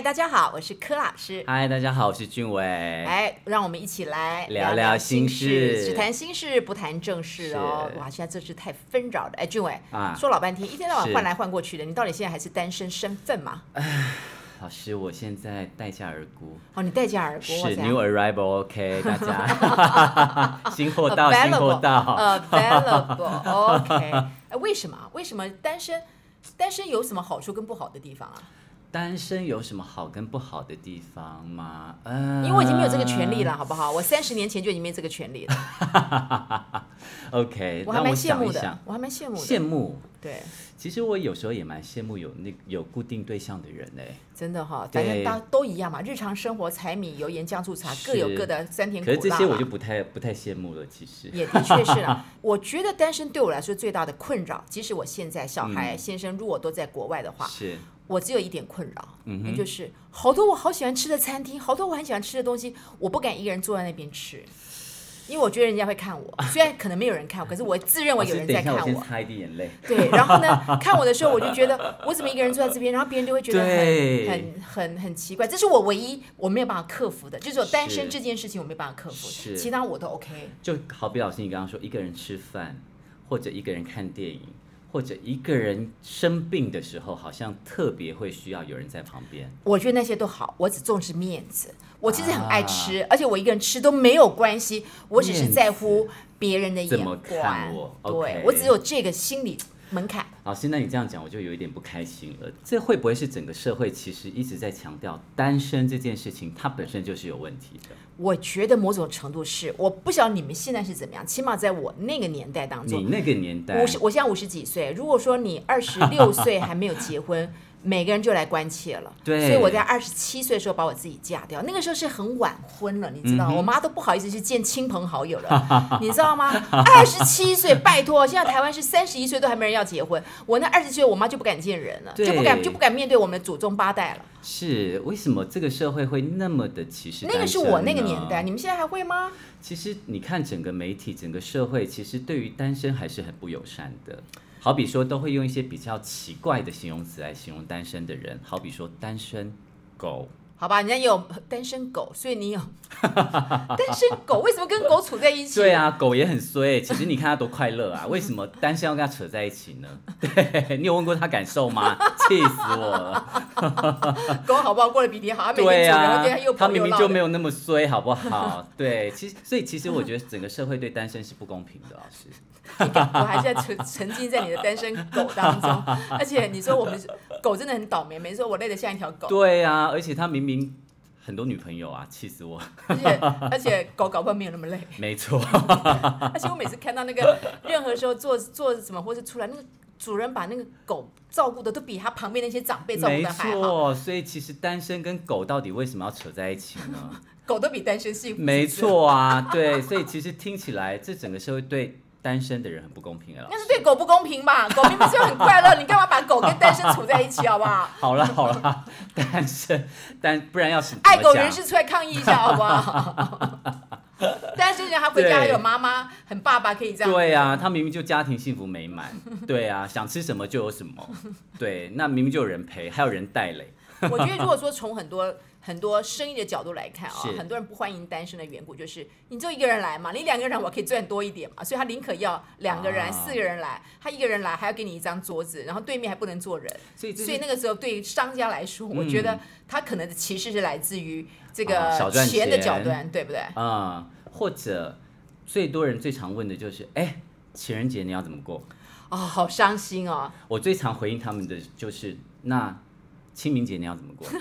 嗨，大家好，我是柯老师。嗨，大家好，我是俊伟。哎，让我们一起来聊聊心事，只谈心事，不谈正事哦。哇，现在这是太纷扰了。哎，俊伟，啊，说老半天，一天到晚换来换过去的，你到底现在还是单身身份吗？哎，老师，我现在待价而沽。哦，你待价而沽。是 new arrival，OK，大家。新货到，新货到。Available，OK。哎，为什么？为什么单身？单身有什么好处跟不好的地方啊？单身有什么好跟不好的地方吗？嗯，因为我已经没有这个权利了，好不好？我三十年前就已经没这个权利了。OK，我还蛮羡慕的，我，想想我还蛮羡慕的。羡慕，对。其实我有时候也蛮羡慕有那有固定对象的人呢。真的哈，大家都都一样嘛。日常生活，柴米油盐酱醋茶各有各的酸甜苦辣。可是这些我就不太不太羡慕了。其实也的 确是啊。我觉得单身对我来说最大的困扰，即使我现在小孩、嗯、先生如果都在国外的话，是。我只有一点困扰，嗯，那就是好多我好喜欢吃的餐厅，好多我很喜欢吃的东西，我不敢一个人坐在那边吃，因为我觉得人家会看我。虽然可能没有人看我，可是我自认为有人在看我。擦一滴眼泪。对，然后呢，看我的时候，我就觉得我怎么一个人坐在这边，然后别人就会觉得很很很很奇怪。这是我唯一我没有办法克服的，就是我单身这件事情我没办法克服，其他我都 OK。就好比老师你刚刚说，一个人吃饭或者一个人看电影。或者一个人生病的时候，好像特别会需要有人在旁边。我觉得那些都好，我只重视面子。我其实很爱吃，啊、而且我一个人吃都没有关系，我只是在乎别人的眼光。对我只有这个心理门槛。老师，那你这样讲，我就有一点不开心了。这会不会是整个社会其实一直在强调单身这件事情，它本身就是有问题的？我觉得某种程度是，我不晓得你们现在是怎么样。起码在我那个年代当中，你那个年代，五十，我现在五十几岁。如果说你二十六岁还没有结婚。每个人就来关切了，对，所以我在二十七岁的时候把我自己嫁掉，那个时候是很晚婚了，你知道，嗯、我妈都不好意思去见亲朋好友了，你知道吗？二十七岁，拜托，现在台湾是三十一岁都还没人要结婚，我那二十岁，我妈就不敢见人了，就不敢就不敢面对我们的祖宗八代了。是为什么这个社会会那么的歧视？那个是我那个年代，你们现在还会吗？其实你看整个媒体，整个社会，其实对于单身还是很不友善的。好比说，都会用一些比较奇怪的形容词来形容单身的人，好比说单身狗。好吧，人家有单身狗，所以你有 单身狗，为什么跟狗处在一起？对啊，狗也很衰。其实你看它多快乐啊，为什么单身要跟它扯在一起呢？对，你有问过它感受吗？气死我了！狗好不好？过得比你好，对啊，他明明就没有那么衰，好不好？对，其实所以其实我觉得整个社会对单身是不公平的，老师。我还是在沉沉浸在你的单身狗当中，而且你说我们狗真的很倒霉，没说我累得像一条狗。对啊，而且他明明很多女朋友啊，气死我！而且而且狗搞不好没有那么累。没错。而且我每次看到那个任何时候做做什么或是出来，那个主人把那个狗照顾的都比他旁边那些长辈照顾的还好。没错，所以其实单身跟狗到底为什么要扯在一起呢？狗都比单身幸福。没错啊，对，所以其实听起来这整个社会对。单身的人很不公平啊！那是对狗不公平吧？狗明明就很快乐，你干嘛把狗跟单身处在一起，好不好？好了好了，单身单不然要是爱狗人士出来抗议一下，好不好？单身人他回家还有妈妈，很爸爸可以这样。对啊，他明明就家庭幸福美满，对啊，想吃什么就有什么，对，那明明就有人陪，还有人带嘞。我觉得如果 说从很多。很多生意的角度来看啊、哦，很多人不欢迎单身的缘故就是，你就一个人来嘛，你两个人我可以赚多一点嘛，所以他宁可要两个人、啊、四个人来，他一个人来还要给你一张桌子，然后对面还不能坐人，所以所以那个时候对商家来说、嗯，我觉得他可能的歧视是来自于这个钱的角度、啊，对不对？啊、嗯，或者最多人最常问的就是，哎，情人节你要怎么过？啊、哦，好伤心哦。我最常回应他们的就是，那清明节你要怎么过？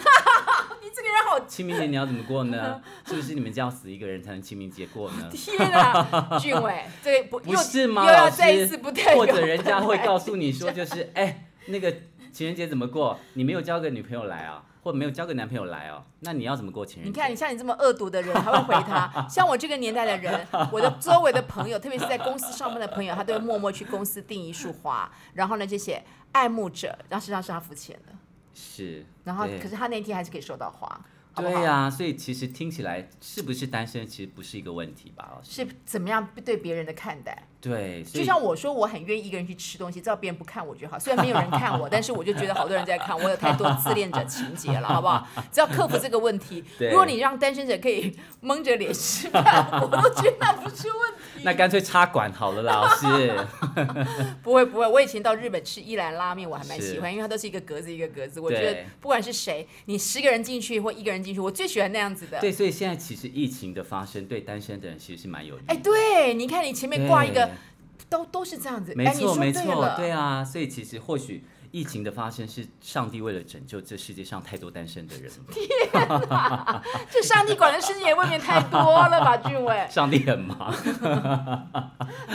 这个人好，清明节你要怎么过呢？是不是你们家要死一个人才能清明节过呢？天啊，俊伟，这不不是吗？又要再一次不对，或者人家会告诉你说，就是哎，那个情人节怎么过？你没有交个女朋友来啊，或者没有交个男朋友来哦，那你要怎么过情人节？你看，你像你这么恶毒的人，还会回他？像我这个年代的人，我的周围的朋友，特别是在公司上班的朋友，他都会默默去公司订一束花，然后呢，就写爱慕者，然后实际上是他付钱的。是，然后可是他那天还是可以收到花，对呀、啊，所以其实听起来是不是单身，其实不是一个问题吧？是怎么样对别人的看待？对，就像我说，我很愿意一个人去吃东西，只要别人不看我就好。虽然没有人看我，但是我就觉得好多人在看我，有太多自恋者情节了，好不好？只要克服这个问题，如果你让单身者可以蒙着脸吃饭，我都觉得那不是问题。那干脆插管好了，老师。不会不会，我以前到日本吃一兰拉面，我还蛮喜欢，因为它都是一个格子一个格子。我觉得不管是谁，你十个人进去或一个人进去，我最喜欢那样子的。对，所以现在其实疫情的发生对单身的人其实是蛮有利的。哎，对，你看你前面挂一个。都都是这样子，没错没错，对啊，所以其实或许疫情的发生是上帝为了拯救这世界上太多单身的人。天哪，这上帝管的事情也未免太多了吧，俊伟？上帝很忙，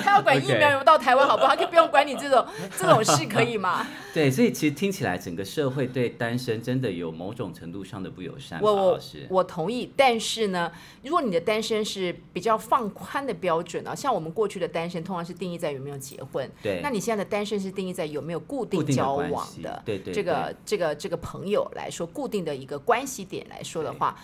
他要管疫苗有没有到台湾，好不好？他可以不用管你这种这种事，可以吗？对，所以其实听起来整个社会对单身真的有某种程度上的不友善。我我我同意，但是呢，如果你的单身是比较放宽的标准啊，像我们过去的单身通常是定义在有没有结婚，对，那你现在的单身是定义在有没有固定交往的，对对，这个这个这个朋友来说，固定的一个关系点来说的话，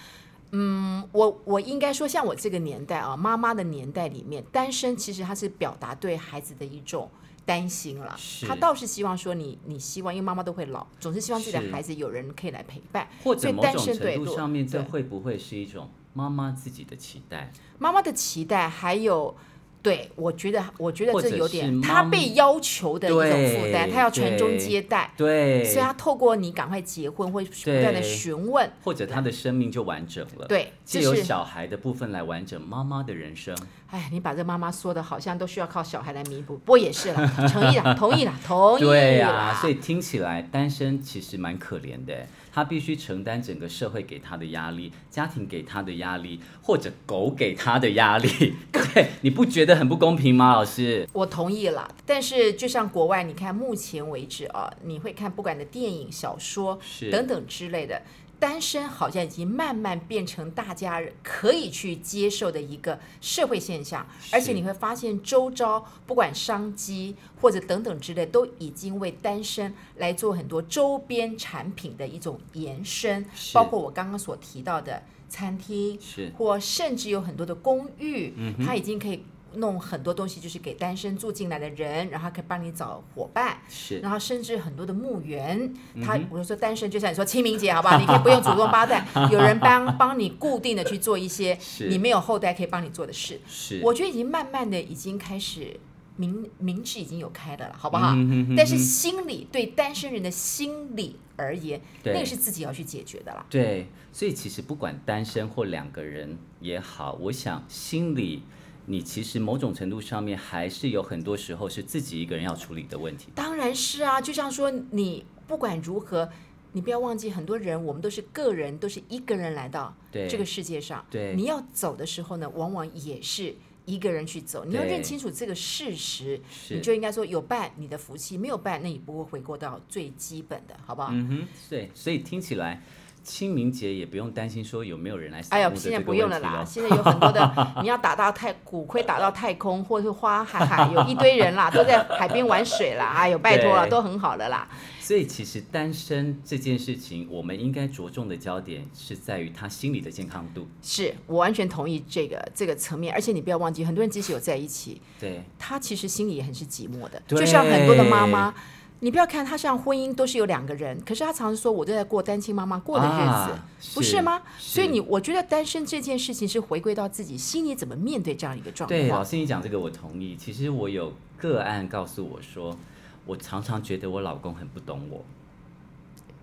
嗯，我我应该说，像我这个年代啊，妈妈的年代里面，单身其实它是表达对孩子的一种。担心了，他倒是希望说你，你希望，因为妈妈都会老，总是希望自己的孩子有人可以来陪伴，或者某种程度上面，这会不会是一种妈妈自己的期待？妈妈的期待，还有。对，我觉得，我觉得这有点他被要求的一种负担，他要传宗接代，对，所以他透过你赶快结婚，会不断的询问，或者他的生命就完整了，对，借由小孩的部分来完整妈妈的人生。哎，你把这妈妈说的好像都需要靠小孩来弥补，不过也是了，同意了，同意了，同意了。对呀、啊，所以听起来单身其实蛮可怜的。他必须承担整个社会给他的压力，家庭给他的压力，或者狗给他的压力。对，你不觉得很不公平吗，老师？我同意了。但是就像国外，你看目前为止啊，你会看不管的电影、小说等等之类的。单身好像已经慢慢变成大家可以去接受的一个社会现象，而且你会发现周遭不管商机或者等等之类，都已经为单身来做很多周边产品的一种延伸，包括我刚刚所提到的餐厅，是。或甚至有很多的公寓，它已经可以。弄很多东西就是给单身住进来的人，然后可以帮你找伙伴，是，然后甚至很多的墓园，他比如说单身，就像你说清明节，好不好？你可以不用祖宗八代，有人帮帮你固定的去做一些你没有后代可以帮你做的事。是，我觉得已经慢慢的已经开始明明智已经有开的了，好不好？但是心理对单身人的心理而言，那个是自己要去解决的啦。对，所以其实不管单身或两个人也好，我想心理。你其实某种程度上面还是有很多时候是自己一个人要处理的问题。当然是啊，就像说你不管如何，你不要忘记很多人，我们都是个人，都是一个人来到这个世界上。对，你要走的时候呢，往往也是一个人去走。你要认清楚这个事实，你就应该说有伴你的福气，没有伴那你不会回过到最基本的，好不好？嗯哼，对，所以听起来。清明节也不用担心说有没有人来。哎呀，现在不用了啦，现在有很多的，你要打到太骨灰打到太空，或者是花海海有一堆人啦，都在海边玩水啦。哎呦，拜托了，都很好的啦。所以其实单身这件事情，我们应该着重的焦点是在于他心理的健康度。是我完全同意这个这个层面，而且你不要忘记，很多人即使有在一起，对，他其实心里也很是寂寞的，就像很多的妈妈。你不要看他像婚姻都是有两个人，可是他常常说我都在过单亲妈妈过的日子，啊、不是吗？是所以你我觉得单身这件事情是回归到自己心里怎么面对这样一个状况。对，老师你讲这个我同意。其实我有个案告诉我说，我常常觉得我老公很不懂我。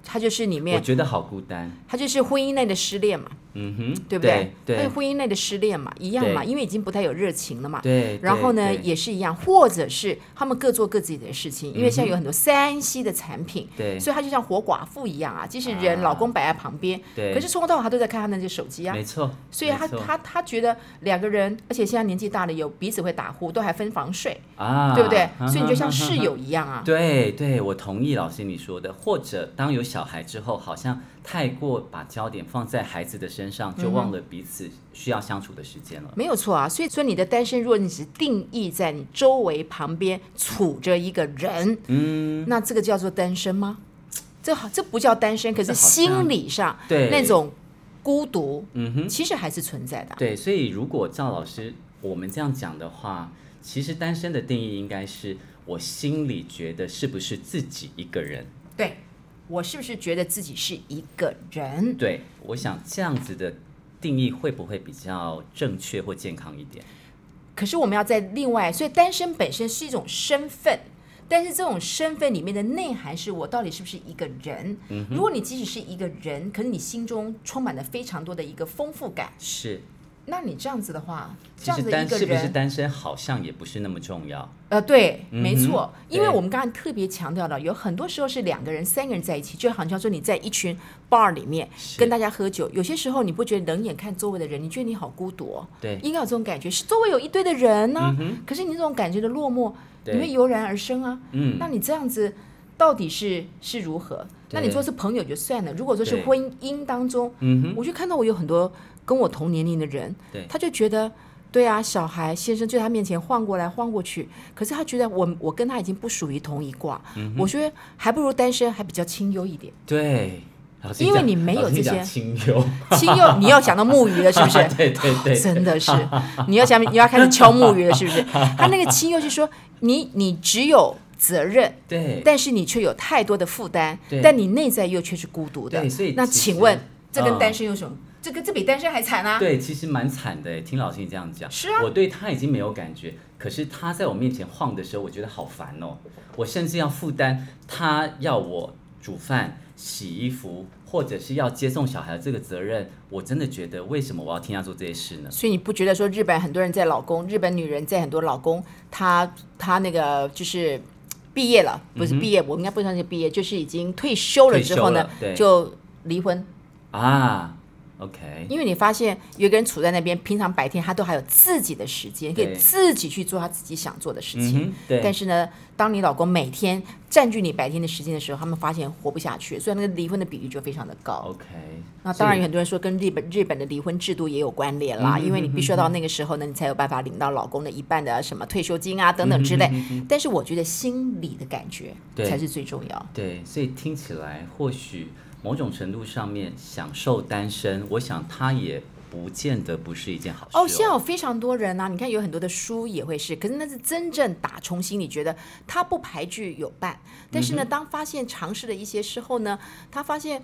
他就是里面，我觉得好孤单。他就是婚姻内的失恋嘛。嗯哼，对不对？对，对婚姻内的失恋嘛，一样嘛，因为已经不太有热情了嘛。对。然后呢，也是一样，或者是他们各做各自己的事情，因为现在有很多三 C 的产品，对，所以他就像活寡妇一样啊，即使人老公摆在旁边，对，可是从头到尾他都在看他那些手机啊，没错。所以他他他觉得两个人，而且现在年纪大了，有彼此会打呼，都还分房睡啊，对不对？所以你就像室友一样啊。对对，我同意老师你说的。或者当有小孩之后，好像太过把焦点放在孩子的身上，就忘了。彼此需要相处的时间了，没有错啊。所以说，你的单身，如果你只定义在你周围旁边处着一个人，嗯，那这个叫做单身吗？这好，这不叫单身。可是心理上对那种孤独，嗯哼，其实还是存在的。对，所以如果赵老师我们这样讲的话，其实单身的定义应该是我心里觉得是不是自己一个人？对，我是不是觉得自己是一个人？对，我想这样子的定义会不会比较正确或健康一点？可是我们要在另外，所以单身本身是一种身份。但是这种身份里面的内涵是我到底是不是一个人？嗯、如果你即使是一个人，可是你心中充满了非常多的一个丰富感，是，那你这样子的话，这样子一个人是不是单身好像也不是那么重要。呃，对，嗯、没错，因为我们刚才特别强调了，有很多时候是两个人、三个人在一起，就好像说你在一群 bar 里面跟大家喝酒，有些时候你不觉得冷眼看周围的人，你觉得你好孤独，对，应该有这种感觉，是周围有一堆的人呢、啊。嗯，可是你这种感觉的落寞。你会油然而生啊，嗯，那你这样子到底是是如何？那你说是朋友就算了，如果说是婚姻当中，嗯，我就看到我有很多跟我同年龄的人，对，他就觉得，对啊，小孩先生就在他面前晃过来晃过去，可是他觉得我我跟他已经不属于同一卦，嗯，我觉得还不如单身还比较清幽一点，对，因为你没有这些清幽，清幽，你要讲到木鱼了是不是？对 对对，哦，真的是，你要讲你要开始敲木鱼了是不是？他那个清幽是说。你你只有责任，对，但是你却有太多的负担，但你内在又却是孤独的。所以那请问，这跟单身有什么？嗯、这个这比单身还惨啊？对，其实蛮惨的。听老师你这样讲，是啊，我对他已经没有感觉，可是他在我面前晃的时候，我觉得好烦哦。我甚至要负担他要我煮饭、洗衣服。或者是要接送小孩的这个责任，我真的觉得，为什么我要听他做这些事呢？所以你不觉得说日本很多人在老公，日本女人在很多老公，他他那个就是毕业了，不是毕业，嗯、我应该不算是毕业，就是已经退休了之后呢，就离婚啊。OK，因为你发现有一个人处在那边，平常白天他都还有自己的时间，可以自己去做他自己想做的事情。嗯、对。但是呢，当你老公每天占据你白天的时间的时候，他们发现活不下去，所以那个离婚的比例就非常的高。OK。那当然有很多人说跟日本日本的离婚制度也有关联啦，嗯、因为你必须要到那个时候呢，你才有办法领到老公的一半的什么退休金啊等等之类。嗯、但是我觉得心理的感觉才是最重要。对，所以听起来或许。某种程度上面享受单身，我想他也不见得不是一件好事哦。哦，现在有非常多人啊，你看有很多的书也会是，可是那是真正打从心里觉得他不排拒有伴，但是呢，当发现尝试了一些事后呢，他发现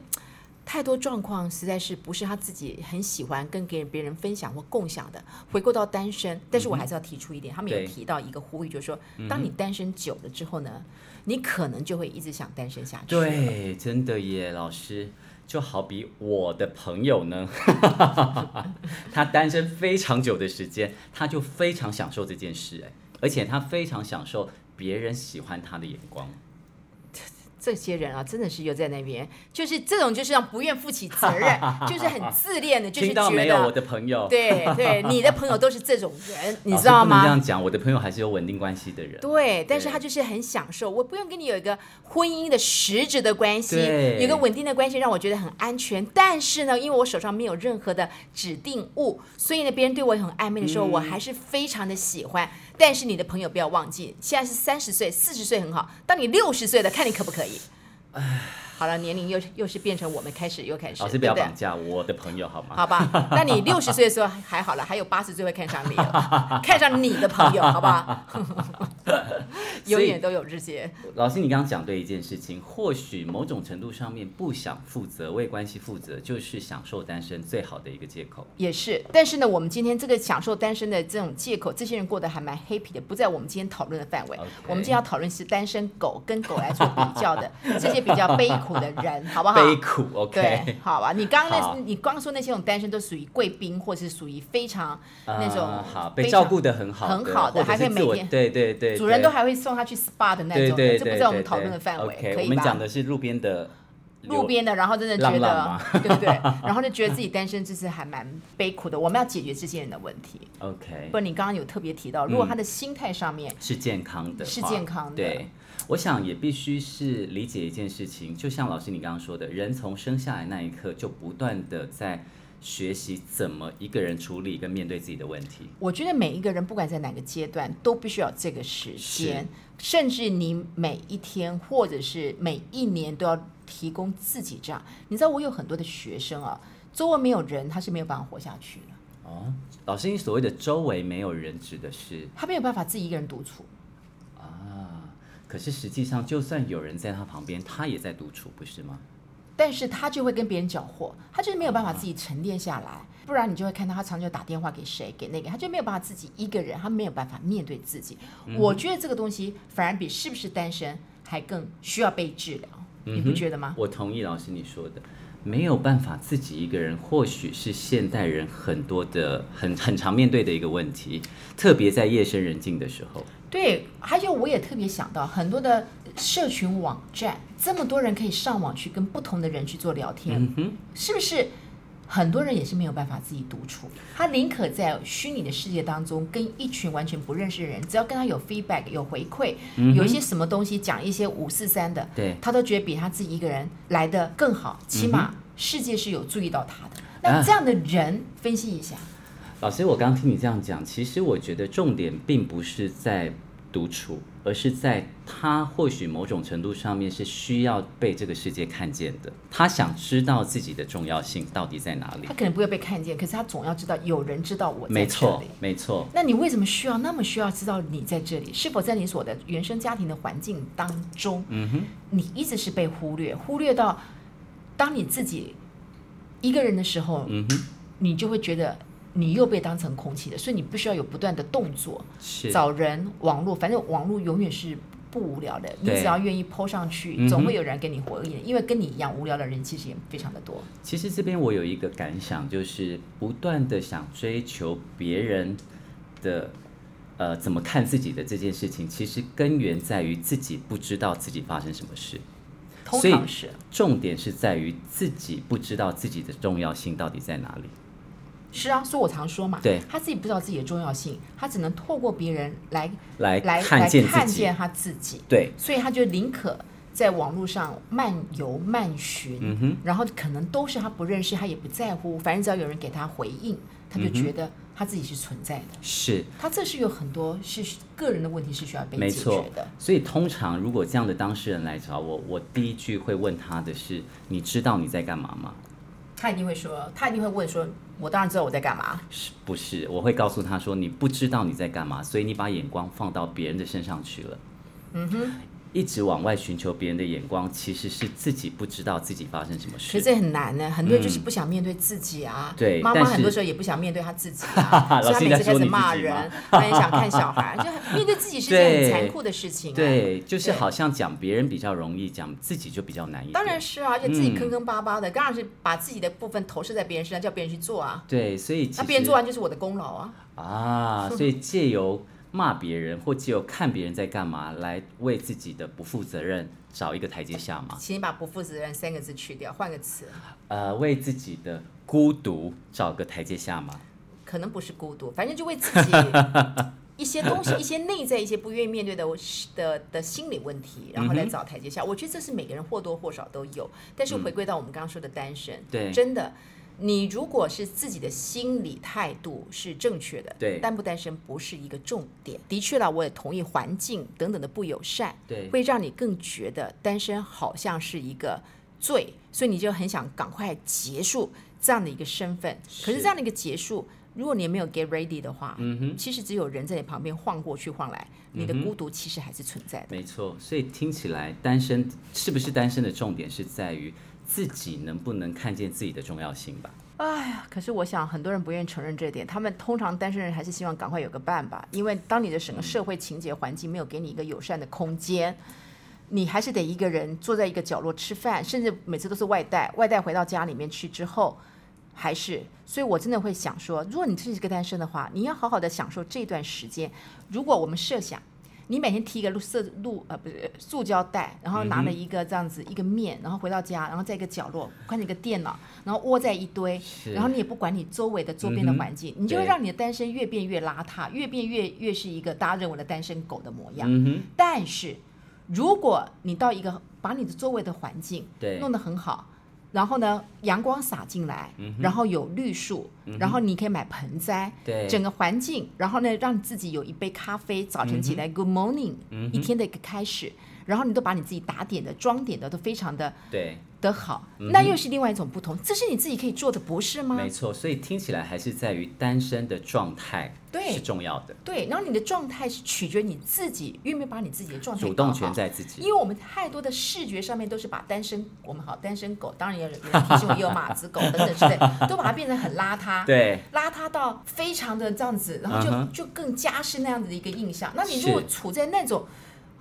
太多状况实在是不是他自己很喜欢跟给别人分享或共享的，回归到单身。但是我还是要提出一点，他们有提到一个呼吁，就是说，当你单身久了之后呢，你可能就会一直想单身下去。对，真的耶，老师，就好比我的朋友呢，他单身非常久的时间，他就非常享受这件事，哎，而且他非常享受别人喜欢他的眼光。这些人啊，真的是又在那边，就是这种，就是让不愿负起责任，就是很自恋的，就是觉得没有我的朋友，对对，你的朋友都是这种人，你知道吗？这样讲，我的朋友还是有稳定关系的人。对，但是他就是很享受，我不用跟你有一个婚姻的实质的关系，有个稳定的关系让我觉得很安全。但是呢，因为我手上没有任何的指定物，所以呢，别人对我很暧昧的时候，嗯，我还是非常的喜欢。但是你的朋友不要忘记，现在是三十岁、四十岁很好。当你六十岁了，看你可不可以？唉，好了，年龄又又是变成我们开始又开始。老师不要绑架我的朋友好吗？好吧，那你六十岁的时候还好了，还有八十岁会看上你了，看上你的朋友，好不好？永远都有这些。老师，你刚刚讲对一件事情，或许某种程度上面不想负责，为关系负责，就是享受单身最好的一个借口。也是，但是呢，我们今天这个享受单身的这种借口，这些人过得还蛮 happy 的，不在我们今天讨论的范围。我们今天要讨论是单身狗跟狗来做比较的这些比较悲苦的人，好不好？悲苦，OK。对，好吧。你刚刚那，你光说那些种单身都属于贵宾，或是属于非常那种、呃、好被照顾的很好的，很好的，还可以每天对对对，主人都还会送他去 SPA 的那种，这不在我们讨论的范围，可以吧？我们讲的是路边的，路边的，然后真的觉得浪浪对不对？然后就觉得自己单身，就是还蛮悲苦的。我们要解决这些人的问题。OK，不，你刚刚有特别提到，如果他的心态上面、嗯、是健康的，是健康的，对，我想也必须是理解一件事情，就像老师你刚刚说的，人从生下来那一刻就不断的在。学习怎么一个人处理跟面对自己的问题。我觉得每一个人不管在哪个阶段都必须要有这个时间，甚至你每一天或者是每一年都要提供自己这样。你知道我有很多的学生啊，周围没有人他是没有办法活下去的。哦，老师，你所谓的周围没有人，指的是他没有办法自己一个人独处啊。可是实际上，就算有人在他旁边，他也在独处，不是吗？但是他就会跟别人搅和，他就是没有办法自己沉淀下来。啊、不然你就会看到他常常打电话给谁，给那个，他就没有办法自己一个人，他没有办法面对自己。嗯、我觉得这个东西反而比是不是单身还更需要被治疗，嗯、你不觉得吗？我同意老师你说的。没有办法自己一个人，或许是现代人很多的很很常面对的一个问题，特别在夜深人静的时候。对，还有我也特别想到很多的社群网站，这么多人可以上网去跟不同的人去做聊天，嗯，是不是？很多人也是没有办法自己独处，他宁可在虚拟的世界当中跟一群完全不认识的人，只要跟他有 feedback 有回馈，嗯、有一些什么东西讲一些五四三的，对，他都觉得比他自己一个人来的更好，起码世界是有注意到他的。嗯、那这样的人，分析一下。老师，我刚刚听你这样讲，其实我觉得重点并不是在。独处，而是在他或许某种程度上面是需要被这个世界看见的。他想知道自己的重要性到底在哪里。他可能不会被看见，可是他总要知道有人知道我在这里。没错，没错。那你为什么需要那么需要知道你在这里？是否在你所的原生家庭的环境当中，嗯哼，你一直是被忽略，忽略到当你自己一个人的时候，嗯哼，你就会觉得。你又被当成空气的，所以你必须要有不断的动作，是找人网络，反正网络永远是不无聊的。你只要愿意 po 上去，总会有人跟你回应。因为跟你一样无聊的人其实也非常的多。其实这边我有一个感想，就是不断的想追求别人的呃怎么看自己的这件事情，其实根源在于自己不知道自己发生什么事。通常是。重点是在于自己不知道自己的重要性到底在哪里。是啊，所以我常说嘛，对，他自己不知道自己的重要性，他只能透过别人来来来看见来看见他自己。对，所以他就宁可在网络上漫游漫寻，然后可能都是他不认识，他也不在乎，反正只要有人给他回应，他就觉得他自己是存在的。是，他这是有很多是个人的问题是需要被解决的。所以通常如果这样的当事人来找我，我第一句会问他的是：你知道你在干嘛吗？他一定会说，他一定会问说：“我当然知道我在干嘛。”是不是？我会告诉他说：“你不知道你在干嘛，所以你把眼光放到别人的身上去了。”嗯哼。一直往外寻求别人的眼光，其实是自己不知道自己发生什么事。其实这很难呢，很多人就是不想面对自己啊。嗯、对，妈妈很多时候也不想面对她自己啊，所以她每次开始骂人，她也想看小孩，就面对自己是件很残酷的事情、啊。对，就是好像讲别人比较容易，讲自己就比较难一点。当然是啊，而且自己坑坑巴巴的，当然是把自己的部分投射在别人身上，叫别人去做啊。对，所以那别人做完就是我的功劳啊。啊，所以借由。骂别人或只有看别人在干嘛，来为自己的不负责任找一个台阶下吗？请你把“不负责任”三个字去掉，换个词。呃，为自己的孤独找个台阶下吗？可能不是孤独，反正就为自己 一些东西、一些内在、一些不愿意面对的的的心理问题，然后来找台阶下。嗯、我觉得这是每个人或多或少都有。但是回归到我们刚刚说的单身，嗯、对，真的。你如果是自己的心理态度是正确的，对，单不单身不是一个重点。的确了，我也同意环境等等的不友善，对，会让你更觉得单身好像是一个罪，所以你就很想赶快结束这样的一个身份。可是这样的一个结束，如果你也没有 get ready 的话，嗯哼，其实只有人在你旁边晃过去晃来，你的孤独其实还是存在的。没错，所以听起来单身是不是单身的重点是在于。自己能不能看见自己的重要性吧？哎呀，可是我想很多人不愿意承认这点。他们通常单身人还是希望赶快有个伴吧，因为当你的整个社会情节环境没有给你一个友善的空间，你还是得一个人坐在一个角落吃饭，甚至每次都是外带，外带回到家里面去之后，还是。所以我真的会想说，如果你是一个单身的话，你要好好的享受这段时间。如果我们设想。你每天提一个色露呃不是塑胶袋，然后拿了一个这样子一个面，然后回到家，然后在一个角落关着一个电脑，然后窝在一堆，然后你也不管你周围的周边的环境，你就会让你的单身越变越邋遢，越变越越是一个大家认为的单身狗的模样。但是如果你到一个把你的周围的环境弄得很好。然后呢，阳光洒进来，嗯、然后有绿树，嗯、然后你可以买盆栽，对。整个环境，然后呢，让自己有一杯咖啡，早晨起来、嗯、，Good morning，、嗯、一天的一个开始，然后你都把你自己打点的、装点的都非常的对的好，那又是另外一种不同。这是你自己可以做的，不是吗？没错，所以听起来还是在于单身的状态对是重要的。对，然后你的状态是取决你自己愿不愿意把你自己的状态主动权在自己。因为我们太多的视觉上面都是把单身，我们好单身狗，当然也有人提醒我也有马子狗等等之类，都把它变成很邋遢，对，邋遢到非常的这样子，然后就、uh huh、就更加深那样子的一个印象。那你如果处在那种。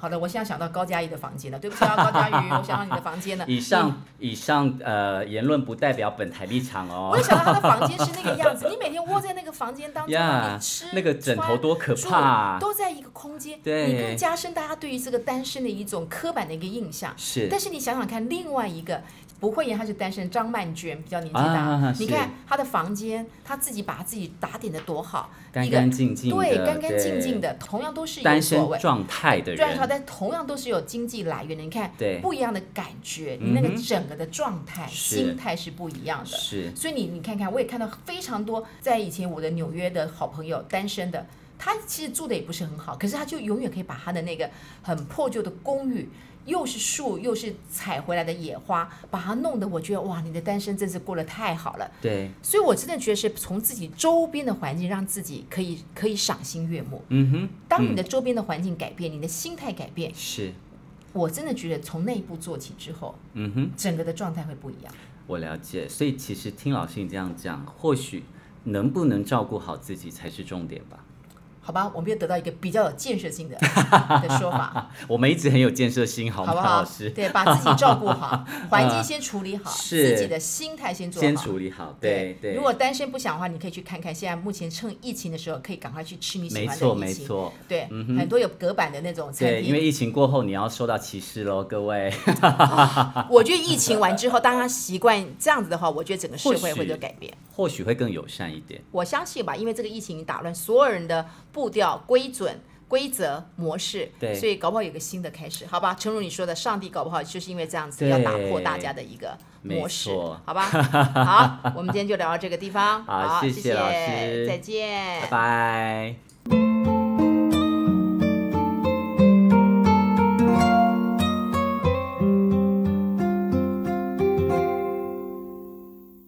好的，我现在想到高佳怡的房间了。对不起啊，高佳瑜，我想到你的房间了。以上、嗯、以上呃言论不代表本台立场哦。我也想到他的房间是那个样子，你每天窝在那个房间当中你吃那个枕头多可怕、啊，都在一个空间，对，你更加深大家对于这个单身的一种刻板的一个印象。是，但是你想想看，另外一个。不会言，他是单身。张曼娟比较年纪大，啊、你看他的房间，他自己把自己打点的多好，干干净净，对，干干净净的，同样都是有单身状态的人，但同样都是有经济来源的。你看，对，不一样的感觉，你那个整个的状态、嗯、心态是不一样的。是，所以你你看看，我也看到非常多在以前我的纽约的好朋友单身的，他其实住的也不是很好，可是他就永远可以把他的那个很破旧的公寓。又是树，又是采回来的野花，把它弄得我觉得哇，你的单身真是过得太好了。对，所以我真的觉得是从自己周边的环境，让自己可以可以赏心悦目。嗯哼，当你的周边的环境改变，嗯、你的心态改变，是，我真的觉得从那一步做起之后，嗯哼，整个的状态会不一样。我了解，所以其实听老师你这样讲，或许能不能照顾好自己才是重点吧。好吧，我们又得到一个比较有建设性的 的说法。我们一直很有建设性，好不好？老师，对，把自己照顾好，环境先处理好，自己的心态先做好，先处理好。对对。如果单身不想的话，你可以去看看，现在目前趁疫情的时候，可以赶快去吃你喜欢的。没错没错。对，很多有隔板的那种餐厅。对，因为疫情过后，你要受到歧视喽，各位。我觉得疫情完之后，当他习惯这样子的话，我觉得整个社会会有改变，或许会更友善一点。我相信吧，因为这个疫情打乱所有人的。步调、规准、规则、模式，对，所以搞不好有个新的开始，好吧？诚如你说的，上帝搞不好就是因为这样子要打破大家的一个模式，好吧？好，我们今天就聊到这个地方，好，谢谢老师，再见，拜拜。